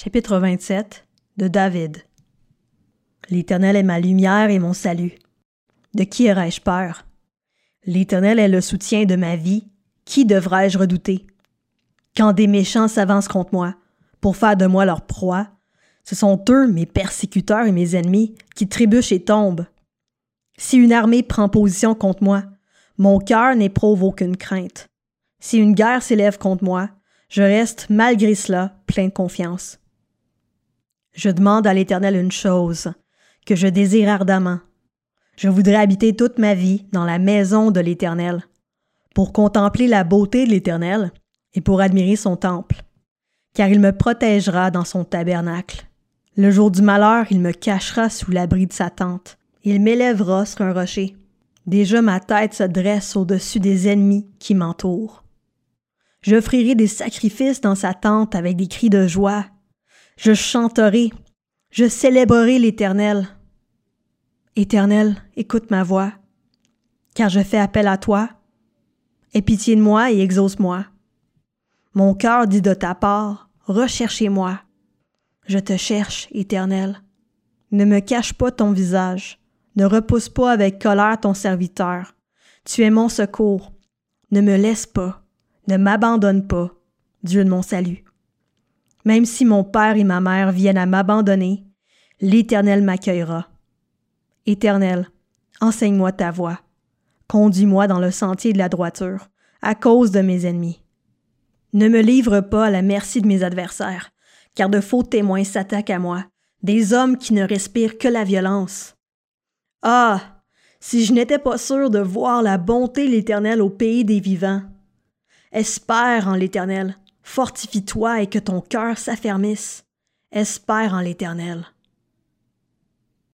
Chapitre 27 de David L'Éternel est ma lumière et mon salut. De qui aurais-je peur? L'Éternel est le soutien de ma vie. Qui devrais-je redouter? Quand des méchants s'avancent contre moi pour faire de moi leur proie, ce sont eux, mes persécuteurs et mes ennemis, qui trébuchent et tombent. Si une armée prend position contre moi, mon cœur n'éprouve aucune crainte. Si une guerre s'élève contre moi, je reste, malgré cela, plein de confiance. Je demande à l'Éternel une chose, que je désire ardemment. Je voudrais habiter toute ma vie dans la maison de l'Éternel, pour contempler la beauté de l'Éternel et pour admirer son temple, car il me protégera dans son tabernacle. Le jour du malheur, il me cachera sous l'abri de sa tente. Il m'élèvera sur un rocher. Déjà ma tête se dresse au-dessus des ennemis qui m'entourent. J'offrirai des sacrifices dans sa tente avec des cris de joie. Je chanterai, je célébrerai l'Éternel. Éternel, écoute ma voix, car je fais appel à toi. Aie pitié de moi et exauce-moi. Mon cœur dit de ta part, recherchez-moi. Je te cherche, Éternel. Ne me cache pas ton visage, ne repousse pas avec colère ton serviteur. Tu es mon secours. Ne me laisse pas, ne m'abandonne pas, Dieu de mon salut. Même si mon père et ma mère viennent à m'abandonner, l'Éternel m'accueillera. Éternel, enseigne-moi ta voie. Conduis-moi dans le sentier de la droiture, à cause de mes ennemis. Ne me livre pas à la merci de mes adversaires, car de faux témoins s'attaquent à moi, des hommes qui ne respirent que la violence. Ah. Si je n'étais pas sûr de voir la bonté de l'Éternel au pays des vivants. Espère en l'Éternel, fortifie-toi et que ton cœur s'affermisse. Espère en l'Éternel.